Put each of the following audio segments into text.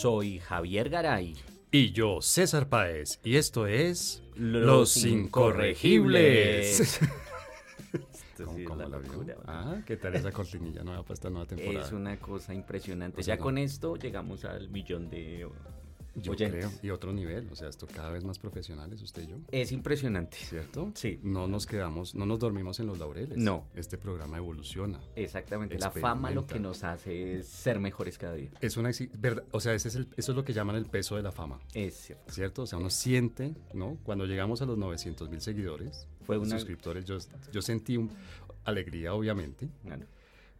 soy Javier Garay. Y yo, César Páez. Y esto es Los Incorregibles. ¿Cómo, cómo la? Ah, ¿qué tal esa cortinilla nueva para esta nueva temporada? Es una cosa impresionante. O sea, ya no- con esto llegamos al millón de Yo oyentes. creo. Y otro nivel. O sea, esto cada vez más profesionales, usted y yo. Es impresionante. ¿Cierto? Sí. No nos quedamos, no nos dormimos en los laureles. No. Este programa evoluciona. Exactamente. La fama lo que nos hace es ser mejores cada día. Es una verdad, o sea, ese es el- eso es lo que llaman el peso de la fama, Es cierto. ¿cierto? O sea, uno siente, ¿no? Cuando llegamos a los 900 mil seguidores, Fue una- suscriptores, yo, yo sentí un- alegría, obviamente, Bueno,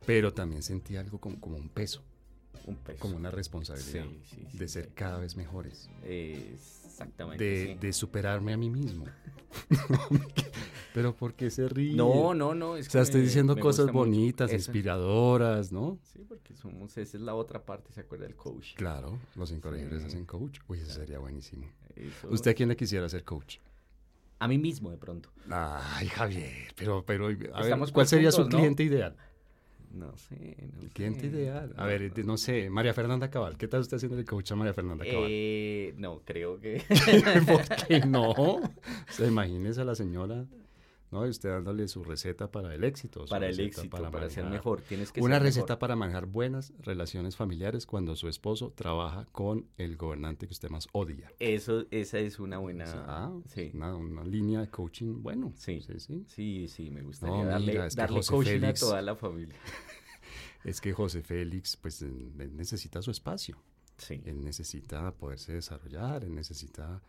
pero también sentí algo como, como un peso, un peso. como una responsabilidad Sí, sí, sí, de ser cada vez mejores, Exactamente. de, superarme a mí mismo. pero ¿por qué se ríe? No, no, no. Es O sea, estoy diciendo me cosas bonitas, inspiradoras, ¿no? Sí, porque somos, esa es la otra parte, ¿se acuerda del coach? Claro, los incorregibles hacen coach. Uy, eso sería buenísimo. Eso- ¿Usted a quién le quisiera ser coach? A mí mismo, de pronto. Ay, Javier, pero, pero, a ver, ¿cuál sería su cliente ideal? No sé, no El cliente sé. ideal. A ver, no sé, María Fernanda Cabal. ¿Qué tal usted haciendo el coach a María Fernanda Cabal? Eh, no, creo que... ¿Por qué no? O sea, imagínese a la señora, ¿no? Y usted dándole su receta para el éxito. para el éxito, para, ser manejar- mejor, tienes que Una ser receta mejor. para manejar buenas relaciones familiares cuando su esposo trabaja con el gobernante que usted más odia. Eso, esa es una buena... Ah, sí. una, una línea de coaching bueno. Sí. sí, sí. Sí, sí, me gustaría No, darle, mira, es que darle José coaching Félix- a toda la familia. Es que José Félix, pues, necesita su espacio. Sí. Él necesita poderse desarrollar, él necesita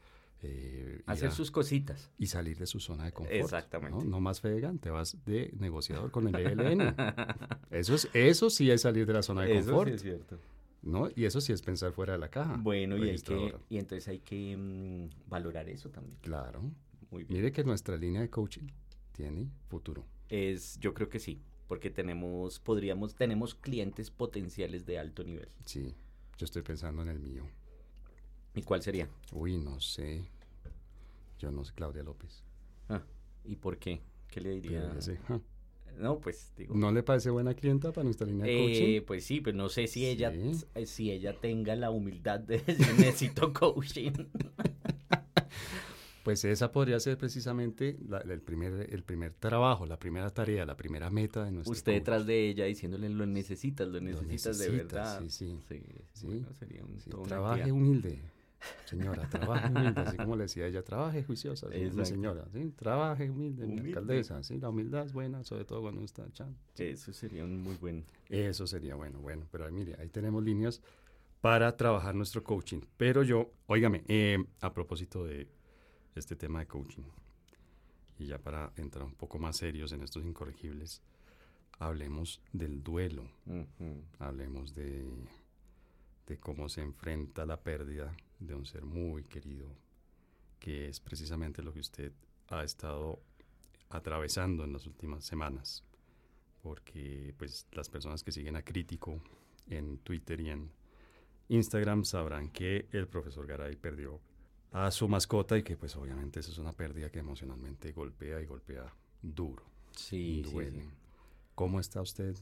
eh, Hacer a- sus cositas. y salir de su zona de confort. Exactamente. No, no más Fedegan, te vas de negociador con el ELN. eso, es, eso sí es salir de la zona de Eso confort. sí es cierto. ¿no? Y eso sí es pensar fuera de la caja. Bueno, y, hay que, y entonces hay que mm, valorar eso también. Claro. Muy bien. Mire que nuestra línea de coaching tiene futuro. Es, yo creo que sí, porque tenemos, podríamos, tenemos clientes potenciales de alto nivel. Sí, yo estoy pensando en el mío. ¿Y cuál sería? Uy, no sé. Yo no sé, Claudia López. Ah, ¿Y por qué? ¿Qué le diría? Pero ja. No, pues digo. ¿No le parece buena clienta para nuestra línea de Eh, coaching? pues sí, pero no sé si ella, Sí. eh, si ella tenga la humildad de decir necesito coaching. Pues esa podría ser precisamente la- el, primer, el primer trabajo, la primera tarea, la primera meta de nuestro Usted coach. detrás de ella diciéndole lo necesitas, lo Lo necesitas de verdad. sí, sí. Sí, Sí, bueno, sería un, Sí, trabaje humilde, señora, trabaje humilde, así como le decía ella, trabaje juiciosa, sí, señora, ¿sí? trabaje humilde, mi alcaldesa, sí, la humildad es buena, sobre todo cuando uno está echando. Eso sería un muy buen. Eso sería bueno, bueno, pero ahí, mire, ahí tenemos líneas para trabajar nuestro coaching. Pero yo, óigame, eh, a propósito de este tema de coaching, y ya para entrar un poco más serios en estos incorregibles, hablemos del duelo, hablemos de, de cómo se enfrenta la pérdida de un ser muy querido, que es precisamente lo que usted ha estado atravesando en las últimas semanas, porque pues las personas que siguen a Crítico en Twitter y en Instagram sabrán que el profesor Garay perdió a su mascota y que pues obviamente eso es una pérdida que emocionalmente golpea y golpea duro, Sí, sí, duele. sí. ¿Cómo está usted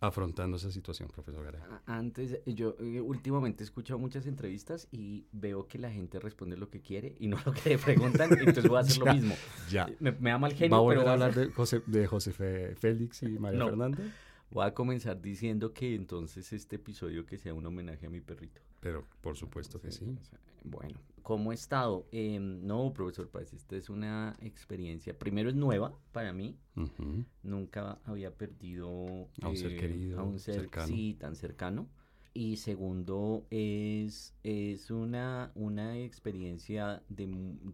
afrontando esa situación, profesor Garay? A- Antes, yo eh, últimamente he escuchado muchas entrevistas y veo que la gente responde lo que quiere y no lo que le preguntan, entonces voy a hacer lo mismo. Ya. Me, me da mal ¿Va genio, a pero volver a a, hablar de José, de José Félix y María No. Fernanda? Voy a comenzar diciendo que entonces este episodio que sea un homenaje a mi perrito. Pero por supuesto que sí. Bueno, ¿cómo he estado? Em, no, profesor Páez, esta es una experiencia, primero es nueva para mí, nunca había perdido A un ser eh, querido, a un ser cercano. sí, tan cercano. Y segundo, es, es una, una experiencia de,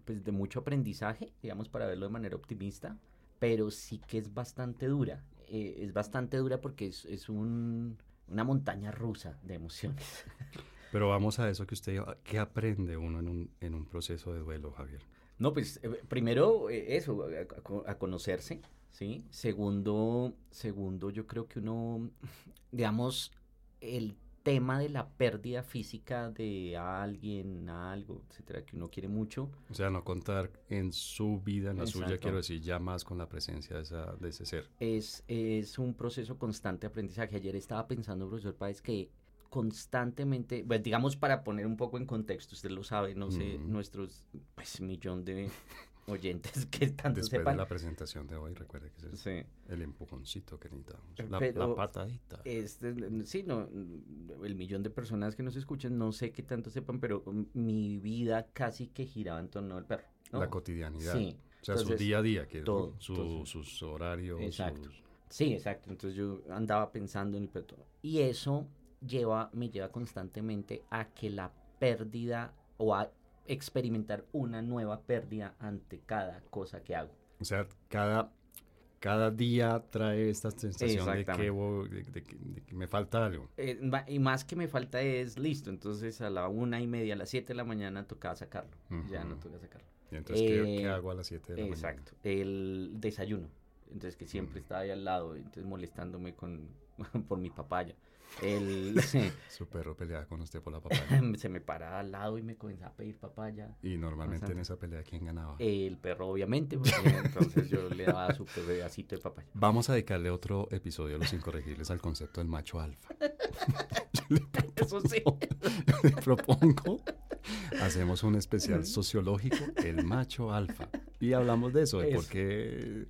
pues, de mucho aprendizaje, digamos, para verlo de manera optimista, pero sí que es bastante dura. Eh, es bastante dura porque es, es un, una montaña rusa de emociones. Pero vamos a eso que usted dijo. ¿Qué aprende uno en un, en un proceso de duelo, Javier? No, pues eh, primero eh, eso, a, a co- a conocerse, ¿sí? Segundo, segundo, yo creo que uno, digamos, el tema de la pérdida física de alguien, algo, etcétera, que uno quiere mucho, O sea, no contar en su vida, en la suya, quiero decir, ya más con la presencia de, esa, de ese ser. es, es un proceso constante de aprendizaje. Ayer estaba pensando, profesor Páez, que constantemente, pues digamos para poner un poco en contexto, usted lo sabe, no sé, Mm. nuestros pues millón de oyentes que tanto Después sepan. de la presentación de hoy, recuerde que ese es Sí. el empujoncito que necesitamos. Eh, La, patadita. Este, sí, no, el millón de personas que nos escuchan, no sé qué tanto sepan, pero mm, mi vida casi que giraba en torno al perro. ¿no? La cotidianidad. Sí, O sea, su entonces, día a día, que todo, su- sus horarios. Exacto. sus- sí, exacto. Entonces yo andaba pensando en el perro. Y eso lleva, me lleva constantemente a que la pérdida o a experimentar una nueva pérdida ante cada cosa que hago. O sea, cada, cada día trae esta sensación de que, de- de de que me falta algo. Eh, y más que me falta es listo. Entonces a la una y media, a las siete de la mañana tocaba sacarlo. Ya no toca sacarlo. Y entonces, ¿qué, Eh, qué hago a las 7 de la Exacto. El desayuno. Entonces que siempre Mm. estaba ahí al lado, entonces molestándome con por mi papaya. El? Su perro pelea con usted por la papaya. se me paraba al lado y me comenzaba a pedir papaya. y normalmente en esa pelea, ¿quién ganaba? El perro, obviamente, porque entonces yo le daba su pedacito de papaya. Vamos a dedicarle otro episodio de Los Incorregibles al concepto del macho alfa. Eso sí. Le propongo, hacemos un especial sociológico, el macho alfa. Y hablamos de eso, de por qué,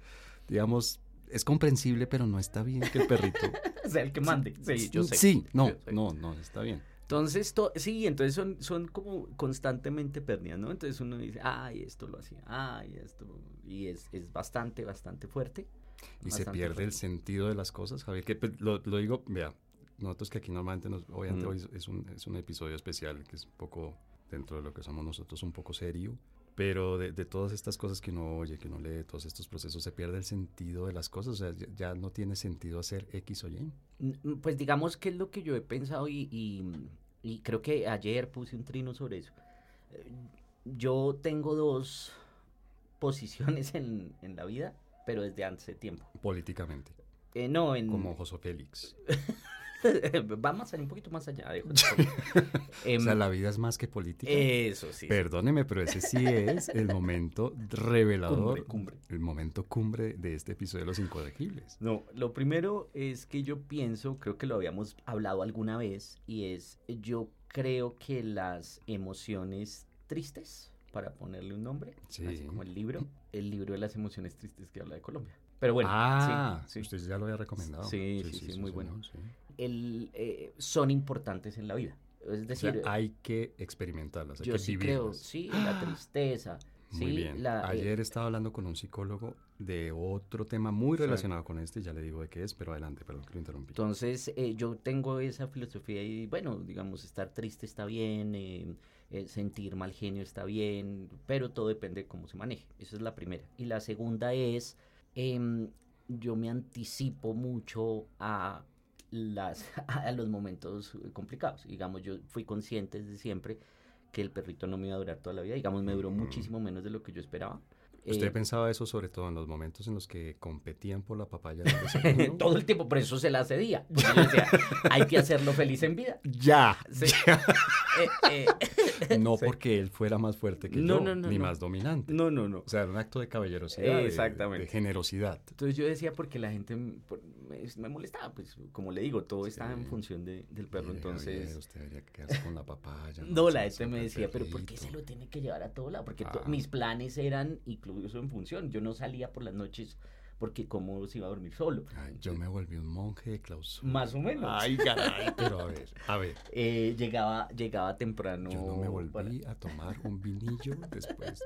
digamos, es comprensible, pero no está bien que el perrito... O sea, el que mande. Sí, yo sé. Sí, no, sé. no, no, está bien. Entonces, to- sí, entonces son, son como constantemente pérdidas, ¿no? Entonces uno dice, ay, esto lo hacía, ay, esto. Y es, es bastante, bastante fuerte. Y se pierde el sentido de las cosas, Javier, que pues, lo, lo digo, vea, nosotros que aquí normalmente, nos, obviamente Mm. hoy es un, es un episodio especial, que es un poco, dentro de lo que somos nosotros, un poco serio, pero de, de todas estas cosas que uno oye, que uno lee, todos estos procesos, se pierde el sentido de las cosas, o sea, ya, ya no tiene sentido hacer X o Y. Mm, Pues digamos que es lo que yo he pensado y, y, y creo que ayer puse un trino sobre eso. Yo tengo dos posiciones en, en la vida, pero desde hace tiempo. políticamente, Eh, no, en... como José Félix. Vamos a salir un poquito más allá de o Em, sea, la vida es más que política. Eso sí. sí. Perdóneme, pero ese sí es el momento revelador, Cumbre, cumbre. el momento cumbre de este episodio de Los Incorregibles. No, lo primero es que yo pienso, creo que lo habíamos hablado alguna vez, y es, yo creo que las emociones tristes, para ponerle un nombre, Sí. así como el libro, el libro de las emociones tristes que habla de Colombia. Pero bueno, ah, sí, sí. usted ya lo había recomendado. Sí, sí, sí, muy bueno. señor, sí. El, eh, son importantes en la vida. Es O sea, decir, hay que experimentarlas, hay yo que sí creo, sí, la tristeza, Muy sí, bien. la, eh, Ayer estaba hablando con un psicólogo de otro tema muy Sí. relacionado con este, ya le digo de qué es, pero adelante, perdón que lo interrumpí. Entonces, eh, yo tengo esa filosofía y, bueno, digamos, estar triste está bien, eh, sentir mal genio está bien, pero todo depende de cómo se maneje. Esa es la primera. Y la segunda es, em, yo me anticipo mucho a, las, a los momentos complicados. Digamos, yo fui consciente desde siempre que el perrito no me iba a durar toda la vida. Digamos, me duró Ujú. muchísimo menos de lo que yo esperaba. ¿Usted Eh, pensaba eso sobre todo en los momentos en los que competían por la papaya? todo el tiempo, por eso se la cedía. Decía, hay que hacerlo feliz en vida. ya, Sí. Eh, eh, no porque él fuera más fuerte que No, yo, no, no, ni más dominante. No, no, no. O sea, era un acto de caballerosidad, de- Exactamente. de generosidad. Entonces yo decía porque la gente me, molestaba, pues como le digo, todo estaba en función de- del perro, Mire, Javier, entonces... usted debería quedarse con la papaya. No, la gente me decía, pero ¿por qué perrito". se lo tiene que llevar a todo lado? Porque Ah. mis planes eran incluso en función. Yo no salía por las noches porque cómo se iba a dormir solo. Ay, yo me volví un monje de clausura. Más o menos. Ay, caray, pero a ver, a ver. Eh, llegaba, llegaba temprano. Yo no me volví para- a tomar un vinillo después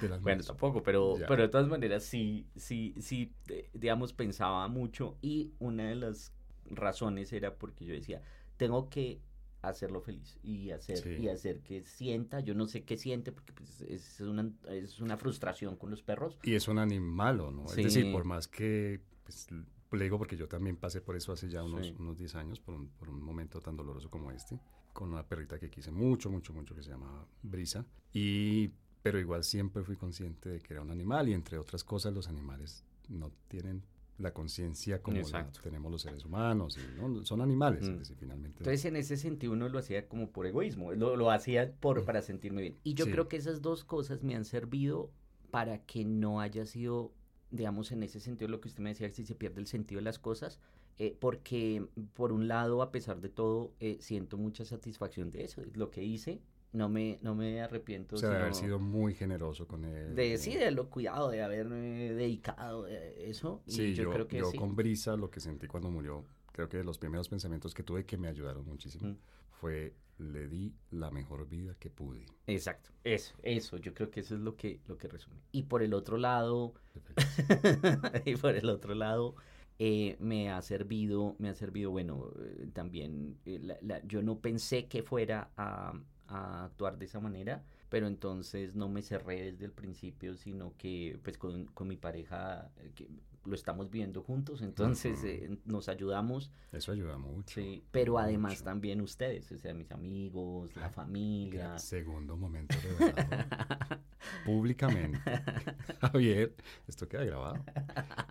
del almuerzo. Bueno, tampoco, pero, Ya. pero de todas maneras sí, sí, sí, digamos, pensaba mucho y una de las razones era porque yo decía, tengo que hacerlo feliz y hacer, Sí. y hacer que sienta, yo no sé qué siente porque pues, es, una, es una frustración con los perros. Y es un animal, ¿o no? Sí. Es decir, por más que, pues, le digo porque yo también pasé por eso hace ya unos, Sí. unos 10 años, por un, por un momento tan doloroso como este, con una perrita que quise mucho, mucho, mucho, que se llama Brisa. Y, pero igual siempre fui consciente de que era un animal y entre otras cosas los animales no tienen la conciencia como la tenemos los seres humanos, y, ¿no? son animales, Mm. decir, finalmente. Entonces en ese sentido uno lo hacía como por egoísmo, lo, lo hacía por, para sentirme bien. Y yo Sí. creo que esas dos cosas me han servido para que no haya sido, digamos, en ese sentido lo que usted me decía, si se pierde el sentido de las cosas, eh, porque por un lado, a pesar de todo, eh, siento mucha satisfacción de eso, lo que hice. No me, no me arrepiento. O sea, de haber sido muy generoso con él. De, sí, de lo cuidado, de haberme dedicado a eso. Sí, y yo, creo que yo con Brisa lo que sentí cuando murió, creo que de los primeros pensamientos que tuve que me ayudaron muchísimo, mm. fue le di la mejor vida que pude. Exacto, eso, eso, yo creo que eso es lo que, lo que resume. Y por el otro lado, y por el otro lado, eh, me ha servido, me ha servido, bueno, eh, también, eh, yo no pensé que fuera a, a, actuar de esa manera, pero entonces no me cerré desde el principio, sino que pues con, con mi pareja, que lo estamos viendo juntos, entonces eh, nos ayudamos. Eso ayuda mucho. Sí, pero además también ustedes, o sea, mis amigos, la familia. Segundo momento de Públicamente, Javier, esto queda grabado,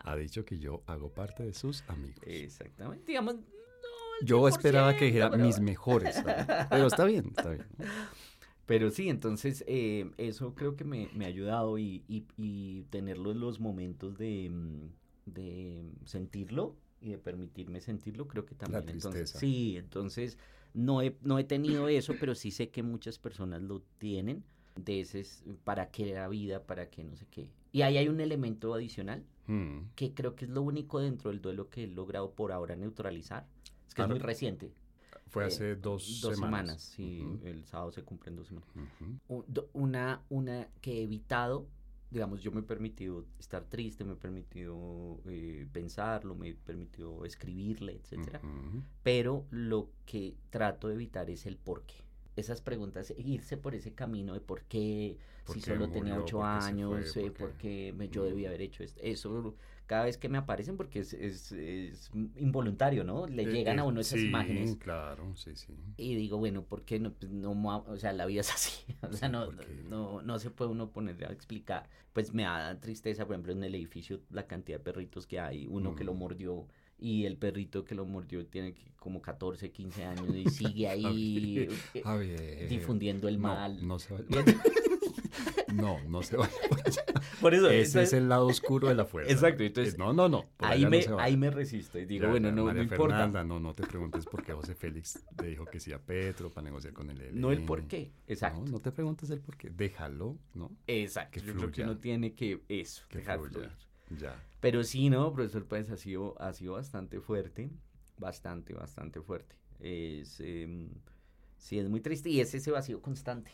ha dicho que yo hago parte de sus amigos. Exactamente, digamos, Yo esperaba que dijera mis mejores, pero está bien, está bien. Pero sí, entonces eh, eso creo que me, me ha ayudado y, y, y, tenerlo en los momentos de, mm, de sentirlo y de permitirme sentirlo, creo que también. Entonces, sí, entonces no he, no he tenido eso, pero sí sé que muchas personas lo tienen. De ese, para qué la vida, para qué no sé qué. Y ahí hay un elemento adicional mm. que creo que es lo único dentro del duelo que he logrado por ahora neutralizar. Es que es muy reciente. Fue hace eh, dos, dos semanas. sí, el sábado se cumplen dos semanas. Una, una que he evitado digamos, yo me he permitido estar triste, me he permitido eh, pensarlo, me he permitido escribirle, etcétera. Pero lo que trato de evitar es el por qué. Esas preguntas, irse por ese camino de por qué, si solo tenía ocho años, eh, por qué yo debía haber hecho esto. Eso cada vez que me aparecen porque es, es, es involuntario, ¿no? Le eh, llegan a uno esas imágenes. claro, sí, sí. Y digo, bueno, ¿por qué no, pues, no o sea, la vida es así, o sea, no, no, no se puede uno poner a explicar. Pues me da tristeza, por ejemplo, en el edificio la cantidad de perritos que hay, uno que lo mm. mordió y el perrito que lo mordió tiene como 14, 15 años y sigue ahí eh, difundiendo el mal. No se No, no se vaya por eso. Ese es el lado oscuro de la fuerza. Exacto. Entonces, no, no, no. Ahí me, ahí me resisto y digo, bueno, no, María no importa. Fernanda, no, no te preguntes por qué José Félix le dijo que sí a Petro para negociar con él. No el por qué, exacto. No, no te preguntes el por qué. Déjalo, ¿no? Exacto. Que Yo creo que uno tiene que eso, que dejar Ya. Pero sí, ¿no, profesor? Pues ha sido, ha sido bastante fuerte. Bastante, bastante fuerte. Es, eh, sí, es muy triste y es ese vacío constante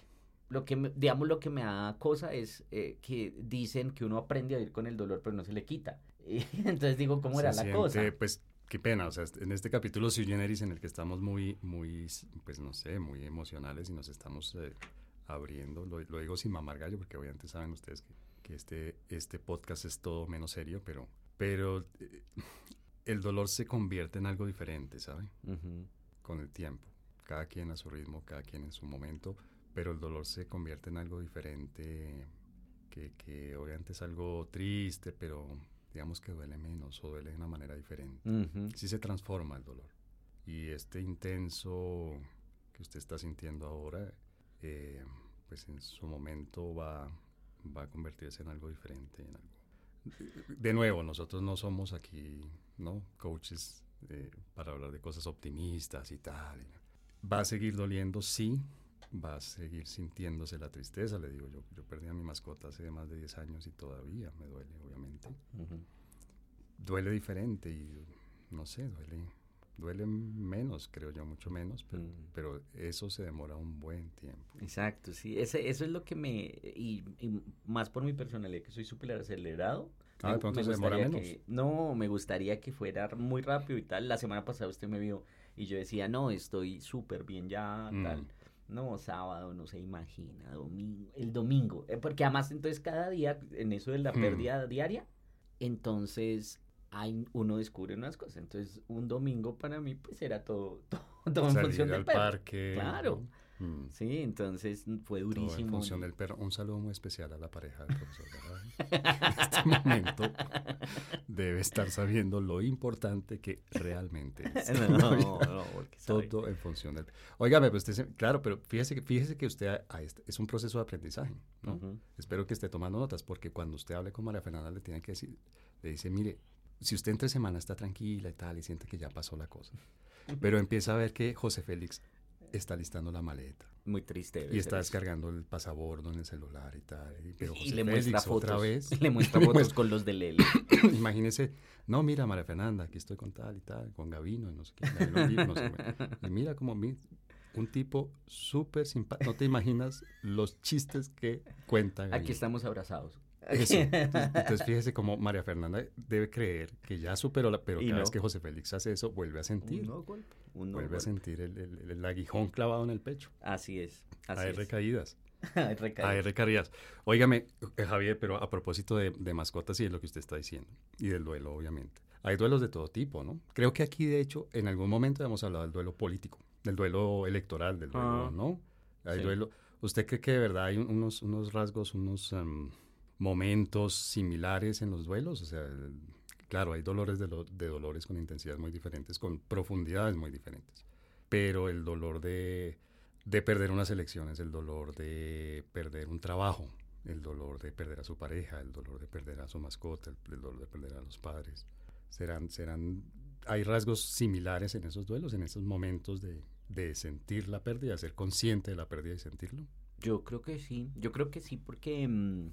lo que, me, digamos, lo que me da cosa es eh, que dicen que uno aprende a vivir con el dolor, pero no se le quita. entonces digo, ¿cómo era la cosa? Pues qué pena, o sea, en este capítulo sui generis en el que estamos muy, muy, pues no sé, muy emocionales y nos estamos eh, abriendo, lo, digo sin mamar gallo, porque obviamente saben ustedes que, que, este, este podcast es todo menos serio, pero, pero eh, el dolor se convierte en algo diferente, ¿sabe? Con el tiempo, cada quien a su ritmo, cada quien en su momento pero el dolor se convierte en algo diferente, que, que obviamente es algo triste, pero digamos que duele menos o duele de una manera diferente. Sí se transforma el dolor. Y este intenso que usted está sintiendo ahora, eh, pues en su momento va, va a convertirse en algo diferente. En algo. De nuevo, nosotros no somos aquí, ¿no? Coaches eh, para hablar de cosas optimistas y tal. Va a seguir doliendo, sí, va a seguir sintiéndose la tristeza. Le digo, yo, yo perdí a mi mascota hace más de 10 años y todavía me duele, obviamente. Duele diferente y no sé, duele, duele menos, creo yo, mucho menos, pero, mm. pero eso se demora un buen tiempo. Exacto, sí, ese, eso es lo que me, y, más por mi personalidad, que soy súper acelerado. Ah, de pronto se demora menos. no, me gustaría que fuera muy rápido y tal. La semana pasada usted me vio y yo decía, no, estoy súper bien ya, mm. tal. No, sábado, no se imagina, domingo, el domingo, eh, porque además entonces cada día, en eso de la hmm. pérdida diaria, entonces hay, uno descubre unas cosas, entonces un domingo para mí pues era todo, todo, en función del parque. Claro. Mm. Sí, entonces fue durísimo. en función del perro. Un saludo muy especial a la pareja del profesor. en este momento debe estar sabiendo lo importante que realmente es. No, no, Todo en función del Óigame, pues usted, claro, pero fíjese que, fíjese que usted este, es un proceso de aprendizaje. ¿no? Espero que esté tomando notas, porque cuando usted hable con María Fernanda le tiene que decir, le dice, mire, si usted entre semana está tranquila y tal y siente que ya pasó la cosa, pero empieza a ver que José Félix está listando la maleta. Muy triste. Y está descargando el pasabordo en el celular y tal. Y, pero y le Félix, muestra fotos. otra vez. Le muestra fotos con los de Lele. Imagínese, no, mira, María Fernanda, aquí estoy con tal y tal, con Gavino y no sé qué. Gavino, no sé, y mira como mi, un tipo súper simpático. No te imaginas los chistes que cuenta. Gavino. Aquí estamos abrazados. Eso. Entonces, entonces, fíjese cómo María Fernanda debe creer que ya superó la, pero Y cada no. vez que José Félix hace eso, vuelve a sentir. Un golpe. Un vuelve a sentir el, el- el aguijón clavado en el pecho. Así es. Así Hay es. recaídas. Hay recaídas. Hay recaídas. Óigame, eh, Javier, pero a propósito de, de mascotas y de lo que usted está diciendo, y del duelo, obviamente. Hay duelos de todo tipo, ¿no? Creo que aquí, de hecho, en algún momento hemos hablado del duelo político, del duelo electoral, del duelo, Ah. ¿no? Hay Sí. duelo. ¿Usted cree que de verdad hay un- unos, unos rasgos, unos em, momentos similares en los duelos? O sea, claro, hay dolores de, lo- de dolores con intensidades muy diferentes, con profundidades muy diferentes. Pero el dolor de, de perder unas elecciones, el dolor de perder un trabajo, el dolor de perder a su pareja, el dolor de perder a su mascota, el, el dolor de perder a los padres, serán, serán, hay rasgos similares en esos duelos, en esos momentos de, de sentir la pérdida, ser consciente de la pérdida y sentirlo. Yo creo que sí, yo creo que sí, porque mm,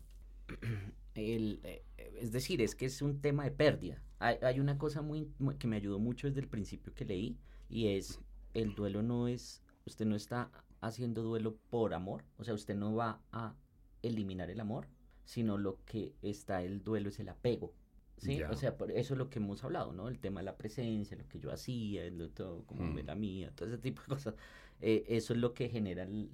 el, eh, es decir, es que es un tema de pérdida. Hay, una cosa muy, muy- que me ayudó mucho desde el principio que leí y es el duelo no es, usted no está haciendo duelo por amor, o sea, usted no va a eliminar el amor, sino lo que está el duelo es el apego. ¿Sí? Ya. O sea, por eso es lo que hemos hablado, ¿no? El tema de la presencia, lo que yo hacía, lo todo, como Mm. era mía, todo ese tipo de cosas. Eh, eso es lo que genera, el-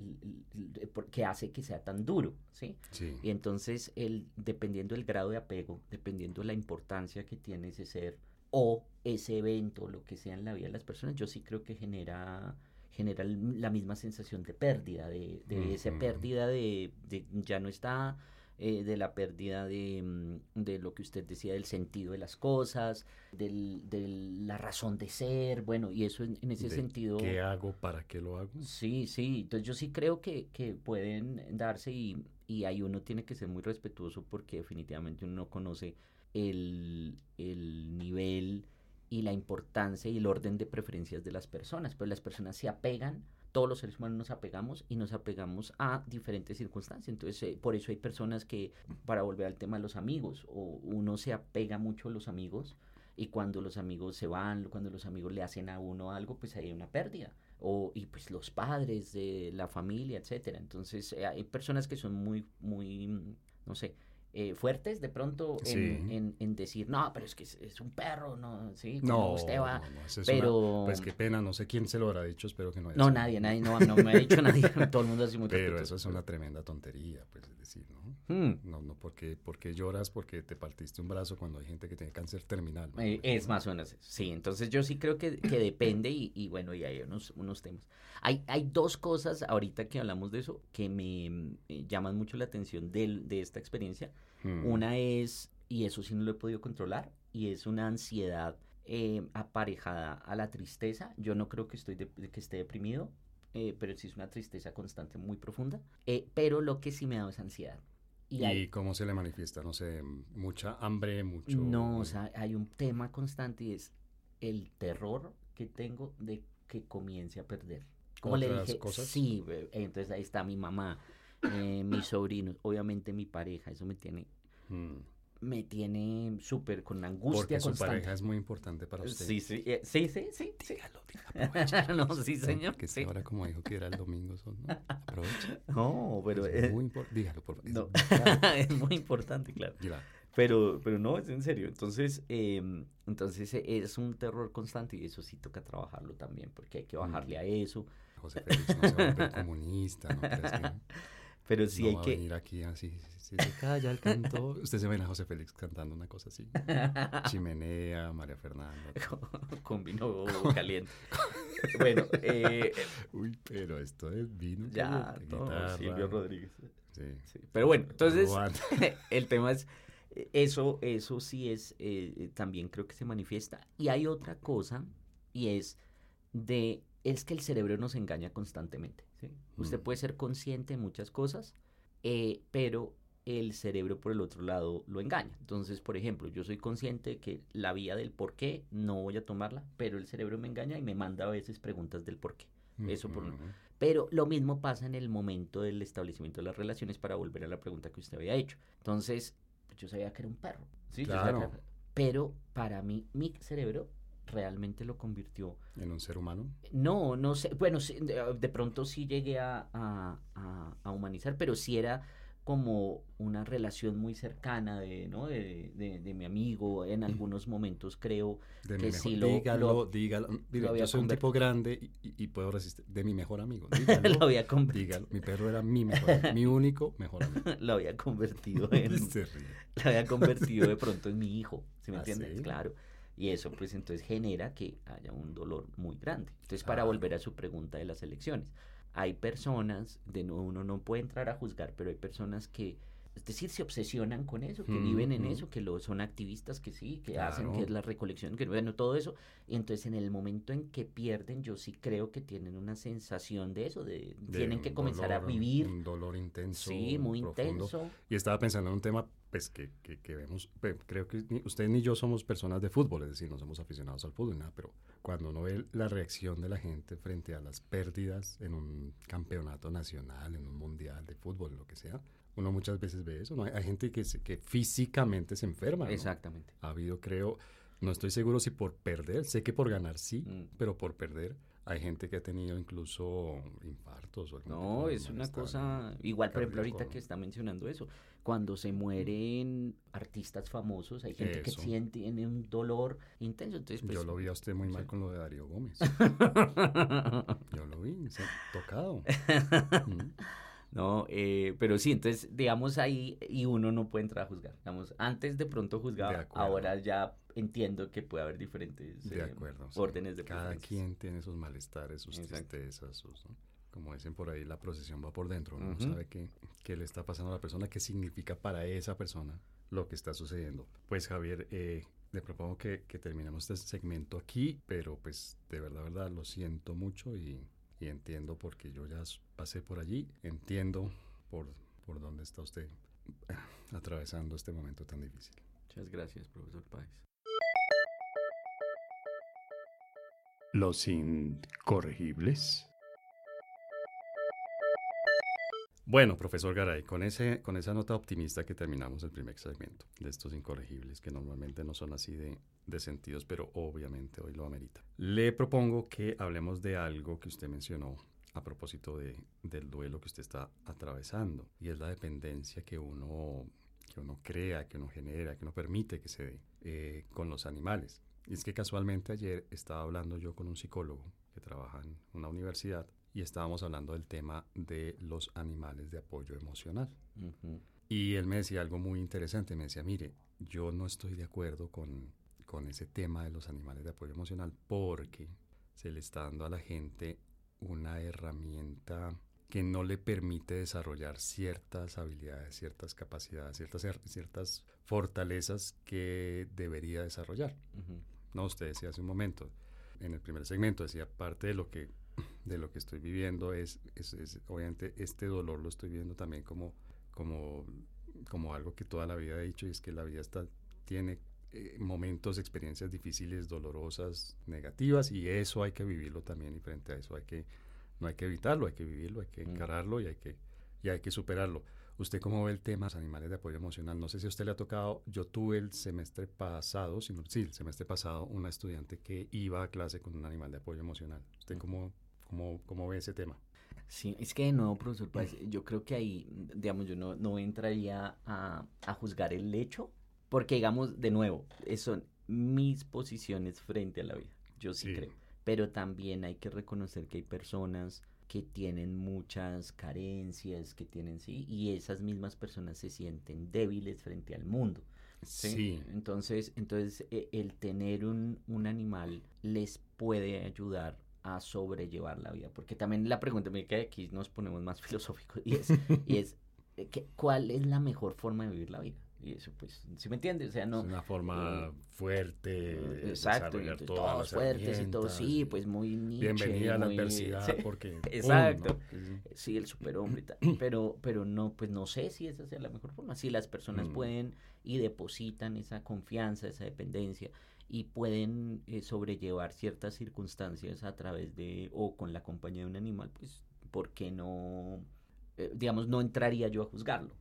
el- el- que hace que sea tan duro, ¿sí? Sí. Y entonces, el, dependiendo del grado de apego, dependiendo de la importancia que tiene ese ser o ese evento, lo que sea en la vida de las personas, yo sí creo que genera, genera la misma sensación de pérdida, de, de esa pérdida de, de ya no está, eh, de la pérdida de, mm, de lo que usted decía, del sentido de las cosas, del, de la razón de ser, bueno, y eso en, en ese De sentido... ¿Qué hago? ¿Para qué lo hago? Sí, sí, entonces yo sí creo que, que pueden darse y, y ahí uno tiene que ser muy respetuoso porque definitivamente uno no conoce el, el nivel y la importancia y el orden de preferencias de las personas, pero las personas se apegan, todos los seres humanos nos apegamos y nos apegamos a diferentes circunstancias, entonces eh, por eso hay personas que, para volver al tema de los amigos, o uno se apega mucho a los amigos y cuando los amigos se van, cuando los amigos le hacen a uno algo, pues hay una pérdida o y pues los padres de la familia, etcétera. Entonces eh, hay personas que son muy, muy, mm, no sé, eh, fuertes de pronto en, Sí. en, en decir, no, pero es que es, es un perro, no, sí, No, usted va, no, no, es pero una- pues qué pena, no sé quién se lo habrá dicho, espero que no haya no, sido. nadie, nadie, no, no me ha dicho nadie, todo el mundo así muy Pero respetuoso, eso es una tremenda tontería, pues es decir, ¿no? Mm, No, no, porque, porque lloras porque te partiste un brazo cuando hay gente que tiene cáncer terminal. Eh, es más o menos. Sí, entonces yo sí creo que, que depende y, y bueno, y hay unos, unos temas. Hay, hay dos cosas ahorita que hablamos de eso que me mm, eh, llaman mucho la atención del- de esta experiencia. Mm. Una es, y eso sí no lo he podido controlar, y es una ansiedad eh, aparejada a la tristeza. Yo no creo que, estoy de- que esté deprimido, eh, pero sí es una tristeza constante muy profunda. Eh, pero lo que sí me da es ansiedad. Y ¿Y hay- cómo se le manifiesta? No sé, mucha hambre, mucho... no, o sea, hay un tema constante y es el terror que tengo de que comience a perder. Como le ¿Otras dije, cosas? sí, eh, entonces ahí está mi mamá, eh, mis sobrinos, obviamente mi pareja, eso me tiene, Mm. me tiene súper con angustia Porque su constante. pareja es muy importante para usted. Sí, sí, eh, sí, sí, sí, sí. Dígalo, dígalo, no, sí, señor. Que sí. ahora como dijo que era el domingo, son, ¿no? Aproveche. No, pero es eh, muy impor- Dígalo, por favor. no, Es muy importante, claro. Pero, pero no, es en serio. Entonces, em, entonces eh, es un terror constante y eso sí toca trabajarlo también, porque hay que bajarle a eso. José Félix no se va a volver comunista, ¿no crees que no? Pero sí no hay va que... venir aquí así, si se calla el cantor. Usted se ven a José Félix cantando una cosa así. Chimenea, María Fernanda. con vino caliente. bueno, eh, Uy, pero esto es vino. ya, caliente, guitarra. Silvio Rodríguez. Sí. Sí, Pero bueno, entonces el tema es, eh, eso, eso sí es, eh, también creo que se manifiesta. Y hay otra cosa, y es de, es que el cerebro nos engaña constantemente. ¿Sí? Usted Mm. puede ser consciente de muchas cosas, eh, pero el cerebro por el otro lado lo engaña. Entonces, por ejemplo, yo soy consciente de que la vía del por qué no voy a tomarla, pero el cerebro me engaña y me manda a veces preguntas del por qué. Eso por Ujú. Pero lo mismo pasa en el momento del establecimiento de las relaciones para volver a la pregunta que usted había hecho. Entonces, yo sabía que era un perro. ¿sí? Yo sabía que Claro. Pero para mí, mi cerebro realmente lo convirtió ¿En un ser humano? no, no sé, bueno, sí, de, pronto sí llegué a, a- a- a humanizar, pero sí era como una relación muy cercana de, ¿no? de, de- de mi amigo. En algunos momentos creo De Que mi mejor, sí lo- dígalo, lo- dígalo. Mire, había yo soy un tipo grande y, y- y puedo resistir. De mi mejor amigo. Dígalo. lo, había convertido, dígalo. Mi perro era mi mejor amigo, mi único mejor amigo. lo había convertido en, lo había convertido de pronto en mi hijo, ¿sí me ¿Ah, entiendes? sí? Claro. Y eso pues entonces genera que haya un dolor muy grande. Entonces para volver a su pregunta de las elecciones, hay personas, de nuevo uno no puede entrar a juzgar, pero hay personas que, es decir, se obsesionan con eso, que viven en eso, que lo, son activistas, que sí, que hacen, que es la recolección, que bueno, todo eso. Y entonces en el momento en que pierden, yo sí creo que tienen una sensación de eso, de, De tienen que comenzar a vivir. Un dolor intenso. Sí, muy profundo. intenso. Y estaba pensando en un tema pues que, que, que vemos, pe- creo que ni usted ni yo somos personas de fútbol, es decir, no somos aficionados al fútbol, nada, pero cuando uno ve la reacción de la gente frente a las pérdidas en un campeonato nacional, en un mundial de fútbol, lo que sea, uno muchas veces ve eso, ¿no? Hay, hay gente que, se- que físicamente se enferma, ¿no? Exactamente. Ha habido, creo, no estoy seguro si por perder, sé que por ganar sí, Mm. pero por perder hay gente que ha tenido incluso infartos o No, es una cosa, igual por ejemplo ahorita que está mencionando eso, cuando se mueren artistas famosos, hay gente que siente tiene un dolor intenso, entonces pues, Yo lo vi a usted muy mal sí. con lo de Darío Gómez. Yo lo vi, se- tocado. Mm. No, eh, pero sí, entonces digamos ahí y uno no puede entrar a juzgar, digamos, antes de pronto juzgaba, ahora ya entiendo que puede haber diferentes De eh, acuerdo. sí. órdenes de Cada quien tiene sus malestares, sus Exacto. tristezas, sus, ¿no? como dicen por ahí, la procesión va por dentro. Uno sabe qué, qué le está pasando a la persona, qué significa para esa persona lo que está sucediendo. Pues Javier, eh, le propongo que, que terminemos este segmento aquí, pero pues de verdad, verdad, lo siento mucho y, y entiendo porque yo ya pasé por allí, entiendo por, por dónde está usted atravesando este momento tan difícil. Muchas gracias, profesor Páez. Los incorregibles. Bueno, profesor Garay, con, ese, con esa nota optimista que terminamos el primer segmento de estos incorregibles, que normalmente no son así de, de sentidos, pero obviamente hoy lo amerita. Le propongo que hablemos de algo que usted mencionó a propósito de, del duelo que usted está atravesando, y es la dependencia que uno, que uno crea, que uno genera, que uno permite que se dé eh, con los animales. Y es que casualmente ayer estaba hablando yo con un psicólogo que trabaja en una universidad y estábamos hablando del tema de los animales de apoyo emocional. Y él me decía algo muy interesante, me decía, mire, yo no estoy de acuerdo con, con ese tema de los animales de apoyo emocional porque se le está dando a la gente una herramienta que no le permite desarrollar ciertas habilidades, ciertas capacidades, ciertas, ciertas fortalezas que debería desarrollar. No, usted decía hace un momento, en el primer segmento decía, parte de lo que, de lo que estoy viviendo es, es, es- obviamente, este dolor lo estoy viendo también como, como, como algo que toda la vida he dicho, y es que la vida está, tiene eh, momentos, experiencias difíciles, dolorosas, negativas, y eso hay que vivirlo también, y frente a eso hay que, no hay que evitarlo, hay que vivirlo, hay que Mm. encararlo y hay que, y hay que superarlo. ¿Usted cómo ve el tema de los animales de apoyo emocional? No sé si a usted le ha tocado, yo tuve el semestre pasado, sino, sí, el semestre pasado, una estudiante que iba a clase con un animal de apoyo emocional. ¿Usted cómo, cómo, cómo ve ese tema? Sí, es que de nuevo, profesor yo creo que ahí, digamos, yo no, no entraría a, a juzgar el hecho, porque, digamos, de nuevo, es- son mis posiciones frente a la vida, yo sí, Sí. creo. Pero también hay que reconocer que hay personas que tienen muchas carencias, que tienen, sí, y esas mismas personas se sienten débiles frente al mundo. ¿sí? Entonces, entonces e- el tener un, un animal les puede ayudar a sobrellevar la vida. Porque también la pregunta, mira que aquí nos ponemos más filosóficos, y es, y es eh, ¿cuál es la mejor forma de vivir la vida? Y eso, pues, ¿sí me entiendes? O sea, no... Es una forma eh, fuerte de Exacto, entonces todas todos fuertes y todo, herramientas sí, pues muy Nietzsche, Bienvenida a la muy- adversidad sí, porque... Exacto. ¿no? Que- Sí, el superhombre. Pero, pero no, pues no sé si esa sea la mejor forma. Si las personas Mm. pueden y depositan esa confianza, esa dependencia y pueden eh, sobrellevar ciertas circunstancias a través de o con la compañía de un animal, pues, ¿por qué no? eh, digamos, no entraría yo a juzgarlo.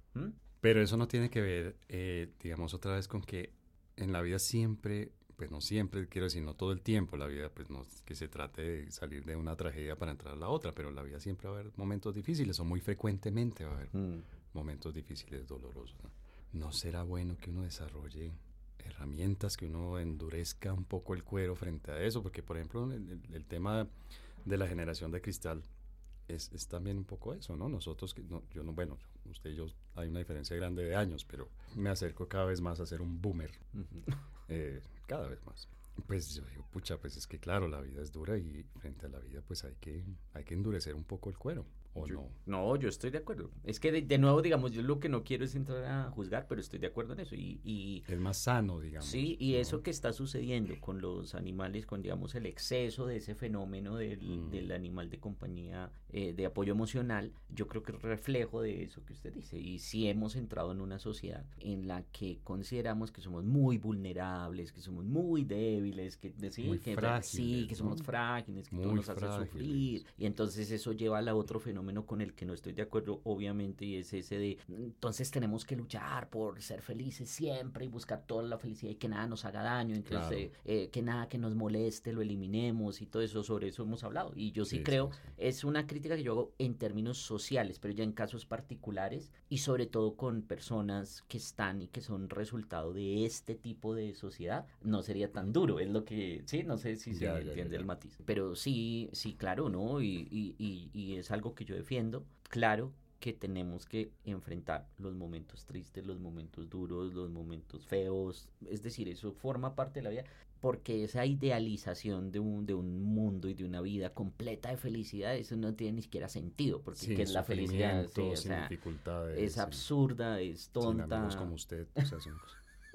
Pero eso no tiene que ver, eh, digamos, otra vez con que en la vida siempre, pues no siempre, quiero decir, no todo el tiempo, la vida, pues no es que se trate de salir de una tragedia para entrar a la otra, pero en la vida siempre va a haber momentos difíciles, o muy frecuentemente va a haber Mm. momentos difíciles, dolorosos. ¿no? ¿No será bueno que uno desarrolle herramientas, que uno endurezca un poco el cuero frente a eso? Porque, por ejemplo, el, el- el tema de la generación de cristal es, es también un poco eso, ¿no? Nosotros, que no, yo no, bueno, usted y yo hay una diferencia grande de años, pero me acerco cada vez más a ser un boomer, eh, cada vez más. Pues yo digo, pucha, pues es que claro, la vida es dura y frente a la vida pues hay que, hay que endurecer un poco el cuero, ¿o Yo- no? No, yo estoy de acuerdo. Es que de, de nuevo, digamos, yo lo que no quiero es entrar a juzgar, pero estoy de acuerdo en eso. Y, y Es más sano, digamos. sí, y ¿no? eso que está sucediendo con los animales, con, digamos, el exceso de ese fenómeno del, Mm. del animal de compañía, eh, de apoyo emocional, yo creo que es reflejo de eso que usted dice. Y sí hemos entrado en una sociedad en la que consideramos que somos muy vulnerables, que somos muy débiles, que, sí, Muy que, sí, frágiles, que somos ¿no? frágiles, que todo nos hace sufrir. Y entonces eso lleva al otro fenómeno con el que no estoy de acuerdo, obviamente, y es ese de, entonces tenemos que luchar por ser felices siempre y buscar toda la felicidad y que nada nos haga daño, entonces Claro. eh, eh, que nada que nos moleste lo eliminemos y todo eso, sobre eso hemos hablado. Y yo sí, Sí, sí, creo, sí. es una crítica que yo hago en términos sociales, pero ya en casos particulares y sobre todo con personas que están y que son resultado de este tipo de sociedad, no sería tan duro, es lo que, sí, no sé si se Ya, ya, ya, entiende ya. el matiz. Pero sí, sí, claro, ¿no? Y, y, y, y es algo que yo defiendo. Claro que tenemos que enfrentar los momentos tristes, los momentos duros, los momentos feos. Es decir, eso forma parte de la vida. Porque esa idealización de un, de un mundo y de una vida completa de felicidad, eso no tiene ni siquiera sentido. Porque Sin ¿qué es la felicidad? Sí, o sin sea, dificultades. es absurda, es tonta. amigos como usted. o sea, son-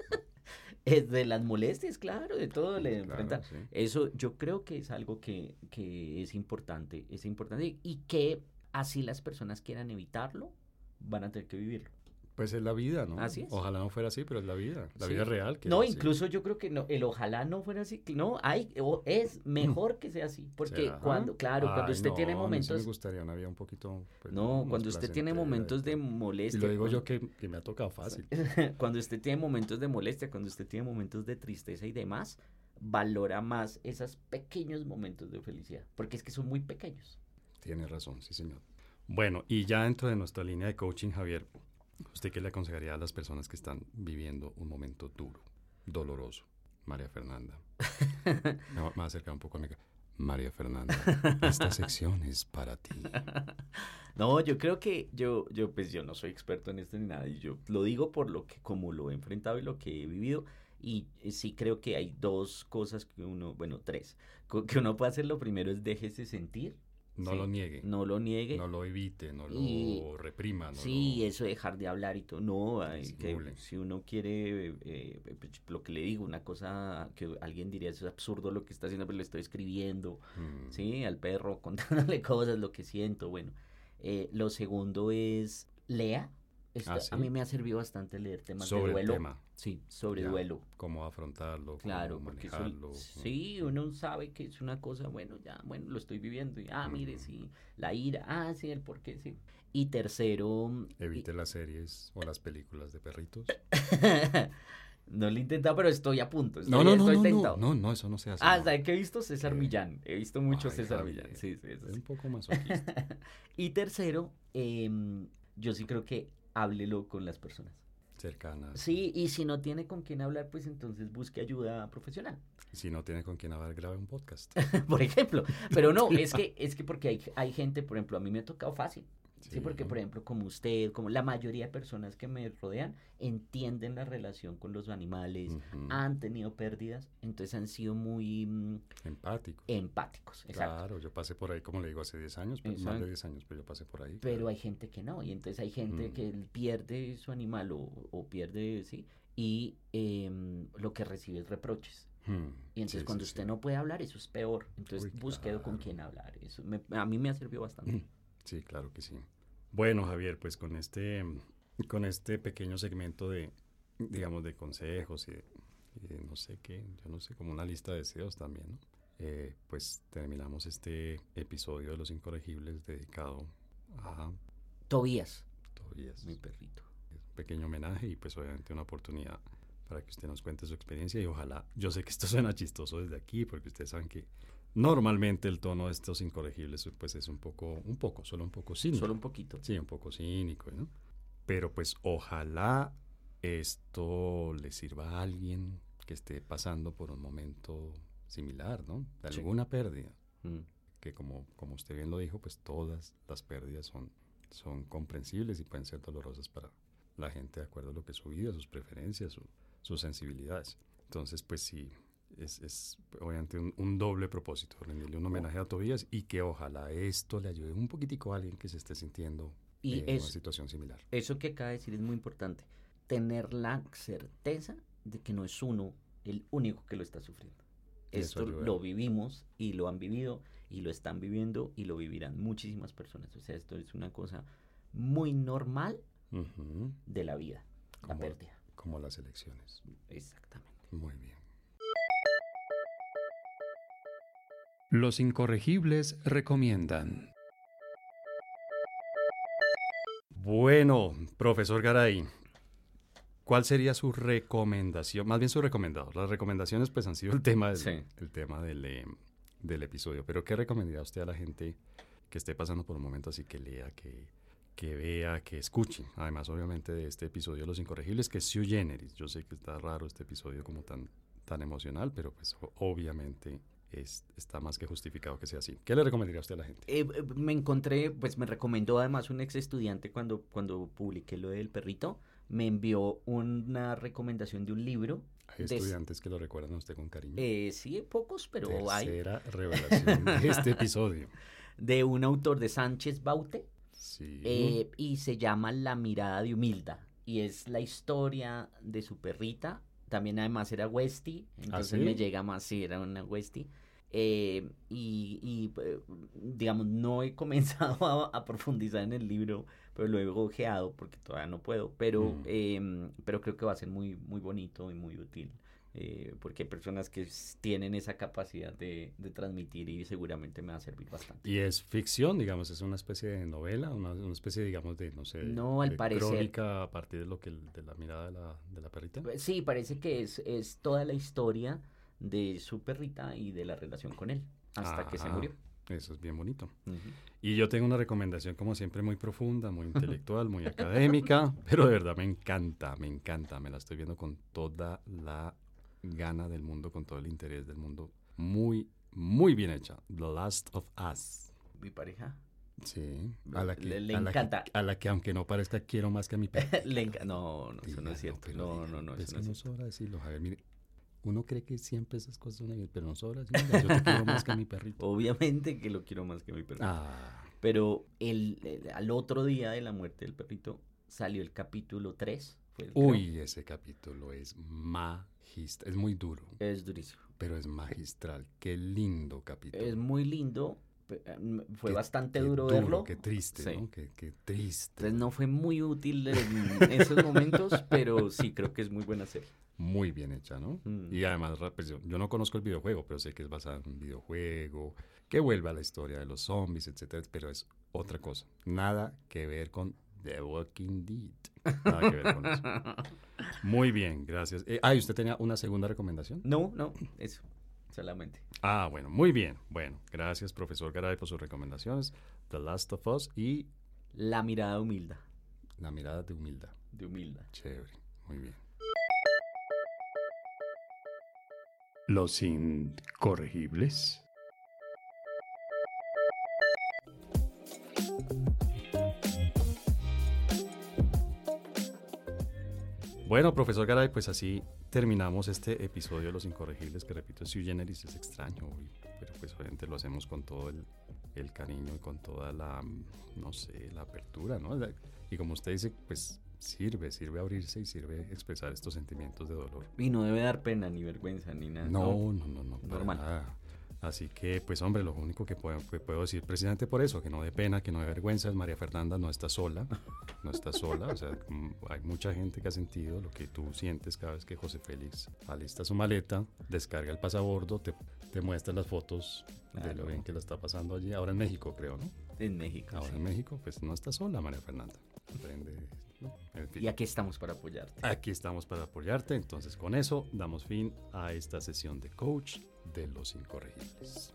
Es de las molestias, claro, de todo le claro, sí. Eso yo creo que es algo que, que es importante, es importante y que así las personas quieran evitarlo, van a tener que vivirlo. Pues es la vida, ¿no? Así es. Ojalá no fuera así, pero es la vida. La Sí. vida real. que No, así. incluso yo creo que no, el ojalá no fuera así, no, hay, o es mejor que sea así, porque ¿Será? cuando, claro, cuando usted no, tiene a mí sí momentos, me gustaría una vida un poquito. pues, no, cuando usted tiene momentos de todo. Y molestia, lo digo yo que me ha tocado fácil. cuando usted tiene momentos de molestia, cuando usted tiene momentos de tristeza y demás, valora más esos pequeños momentos de felicidad, porque es que son muy pequeños. Tiene razón, sí, señor. Bueno, y ya dentro de nuestra línea de coaching, Javier, ¿usted qué le aconsejaría a las personas que están viviendo un momento duro, doloroso? María Fernanda. Me voy a acercar un poco a mi... María Fernanda, esta sección es para ti. No, yo creo que yo, yo, pues yo no soy experto en esto ni nada, y yo lo digo por lo que, como lo he enfrentado y lo que he vivido, y sí creo que hay dos cosas que uno, bueno, tres, que uno puede hacer. Lo primero es déjese sentir, No Sí. lo niegue, no, no lo niegue. lo evite, no Y- lo reprima. No sí, lo... eso de dejar de hablar y todo, no, hay que- si uno quiere, eh, eh, pues, lo que le digo, una cosa que alguien diría, es absurdo lo que está haciendo, pero le estoy escribiendo, Mm, Sí, al perro, contándole cosas, lo que siento, bueno. Eh, lo segundo es, lea. Esto Ah, A mí me ha servido bastante leer temas Sobre de el duelo. tema. Sí, sobre Ya, duelo. Cómo afrontarlo, Claro, cómo porque eso- manejarlo. sí, uno sabe que es una cosa, bueno, ya, bueno, lo estoy viviendo. Y, ah, mire, sí, la ira, ah, sí, el por qué, sí. Y tercero, Evite las series o las películas de perritos. no lo he intentado, pero estoy a punto. Estoy, No, no, no, estoy no, tentado. no, no, no, eso no se hace. Ah, no. ¿sabe que he visto? César Eh, Millán. He visto mucho ay, César Javier, Millán. Sí, sí, eso Es sí. un poco masoquista. Y tercero, em, yo sí creo que háblelo con las personas. Cercanas. Sí, y si no tiene con quién hablar, pues entonces busque ayuda profesional, Si no tiene con quién hablar, grabe un podcast. por ejemplo. Pero no, es que, es que porque hay, hay gente, por ejemplo, a mí me ha tocado fácil. Sí, porque por ejemplo, como usted, como la mayoría de personas que me rodean, entienden la relación con los animales, han tenido pérdidas, entonces han sido muy mm, Empático. empáticos. Exacto. Claro, yo pasé por ahí, como le digo, hace 10 años, pero más de 10 años, pero yo pasé por ahí. Pero claro. hay gente que no, y entonces hay gente Mm. que pierde su animal o, o pierde, sí, y em, lo que recibe es reproches. Hmm, Y entonces sí, cuando sí, usted sí. no puede hablar, eso es peor. Entonces Uy, con quién hablar. Eso me- a mí me ha servido bastante. Sí, claro que sí. Bueno, Javier, pues con este, con este pequeño segmento de, digamos, de consejos y, de- y de no sé qué, yo no sé, como una lista de deseos también, ¿no? Eh, pues terminamos este episodio de Los Incorregibles dedicado a Tobías, Tobías. mi perrito. un pequeño homenaje y pues obviamente una oportunidad para que usted nos cuente su experiencia y ojalá, yo sé que esto suena chistoso desde aquí porque ustedes saben que normalmente el tono de estos incorregibles pues es un poco, un poco, solo un poco cínico. Solo un poquito. Sí, un poco cínico, ¿no? Pero pues ojalá esto le sirva a alguien que esté pasando por un momento similar, ¿no? De Sí. alguna pérdida Mm. que como, como usted bien lo dijo, pues todas las pérdidas son, son comprensibles y pueden ser dolorosas para la gente de acuerdo a lo que es su vida, sus preferencias, su- sus sensibilidades. Entonces, pues sí, es, es obviamente un, un doble propósito, rendirle un homenaje a Tobías y que ojalá esto le ayude un poquitico a alguien que se esté sintiendo Y eh, en una situación similar. Eso que acaba de decir es muy importante. Tener la certeza de que no es uno el único que lo está sufriendo. Esto lo vivimos y lo han vivido y lo están viviendo y lo vivirán muchísimas personas. O sea, esto es una cosa muy normal de la vida, la pérdida. Como las elecciones. Exactamente. Muy bien. Los incorregibles recomiendan. Bueno, profesor Garay, ¿cuál sería su recomendación? Más bien su recomendado. Las recomendaciones pues han sido el tema del, Sí. el tema del, eh, del episodio. Pero ¿qué recomendaría usted a la gente que esté pasando por un momento así que lea, que, que vea, que escuche? Además, obviamente, de este episodio de Los Incorregibles, que es sui generis. Yo sé que está raro este episodio como tan, tan emocional, pero pues obviamente es, está más que justificado que sea así. ¿Qué le recomendaría usted a la gente? Eh, eh, me encontré, pues me recomendó además un ex estudiante cuando, cuando publiqué lo del perrito, me envió una recomendación de un libro. Hay de- estudiantes que lo recuerdan a usted con cariño. Eh, sí, pocos, pero hay. Tercera revelación de este episodio. De un autor de Sánchez Baute. Sí. eh, y se llama La mirada de Humilda. Y es la historia de su perrita. También además era Westy. Entonces ¿sí? me llega más, sí, era una Westy. Eh, y, y, eh, digamos, no he comenzado a, a profundizar en el libro, pero lo he ojeado porque todavía no puedo. Pero, Mm. em, pero creo que va a ser muy, muy bonito y muy útil. Eh, porque hay personas que tienen esa capacidad de, de transmitir y seguramente me va a servir bastante. y es ficción, digamos, es una especie de novela, una, una especie, digamos, de, no sé, No, al de parecer. crónica a partir de lo que de la mirada de la, de la perrita. Sí, parece que es, es toda la historia de su perrita y de la relación con él hasta que se murió. Eso es bien bonito. Ujú. Y yo tengo una recomendación, como siempre, muy profunda, muy intelectual, muy académica, pero de verdad me encanta, me encanta. Me la estoy viendo con toda la gana del mundo, con todo el interés del mundo. Muy, muy bien hecha. The Last of Us. Mi pareja. Sí, a la que, Le- le a la que- encanta. a la que aunque no parezca quiero más que a mi. Le enca- No, no, eso no es cierto. No, no, no, Es eso que no es cierto. sobra decirlo, Javier. Mire, uno cree que siempre esas cosas son bien, pero no sobra decirlo. Yo te quiero más que a mi perrito. Obviamente que lo quiero más que mi perrito. Ah, Pero el, el- al otro día de la muerte del perrito salió el capítulo 3. Uy, ese capítulo es magistral. Es muy duro. Es durísimo. pero es magistral. Qué lindo capítulo. Es muy lindo. mm, Fue Qué- bastante qué duro, verlo. Qué triste, Sí. ¿no? Qué, qué triste. Entonces no fue muy útil en esos momentos, pero sí creo que es muy buena serie. Muy bien hecha, ¿no? Mm. Y además, pues, yo, no conozco el videojuego, pero sé que es basado en un videojuego, que vuelve a la historia de los zombies, etcétera, pero es otra cosa. Nada que ver con The Walking Dead. Nada que ver con eso. Muy bien, gracias. Eh, ah, ¿y usted tenía una segunda recomendación? No, no, eso, solamente. Ah, bueno, muy bien. Bueno, gracias, profesor Garay, por sus recomendaciones. The Last of Us y La mirada humilda, La mirada de humildad. de humilda. Chévere, muy bien. Los incorregibles. Bueno, profesor Garay, pues así terminamos este episodio de Los Incorregibles, que repito, si generis es extraño, pero pues obviamente lo hacemos con todo el, el, cariño y con toda la, no sé, la apertura, ¿no? Y como usted dice, pues sirve, sirve abrirse y sirve expresar estos sentimientos de dolor. Y no debe dar pena ni vergüenza ni nada. No, no, no, no. Normal. Así que, pues hombre, lo único que puedo, puedo, decir precisamente por eso, que no dé pena, que no dé vergüenza, es María Fernanda no está sola, no está sola, o sea, mm, hay mucha gente que ha sentido lo que tú sientes cada vez que José Félix alista su maleta, descarga el pasabordo, te, te muestra las fotos de lo bien que lo está pasando allí, ahora en México creo, ¿no? En México. Ahora en México, pues no está sola María Fernanda. Aprende, Y aquí estamos para apoyarte. Aquí estamos para apoyarte, entonces con eso damos fin a esta sesión de coach de los incorregibles.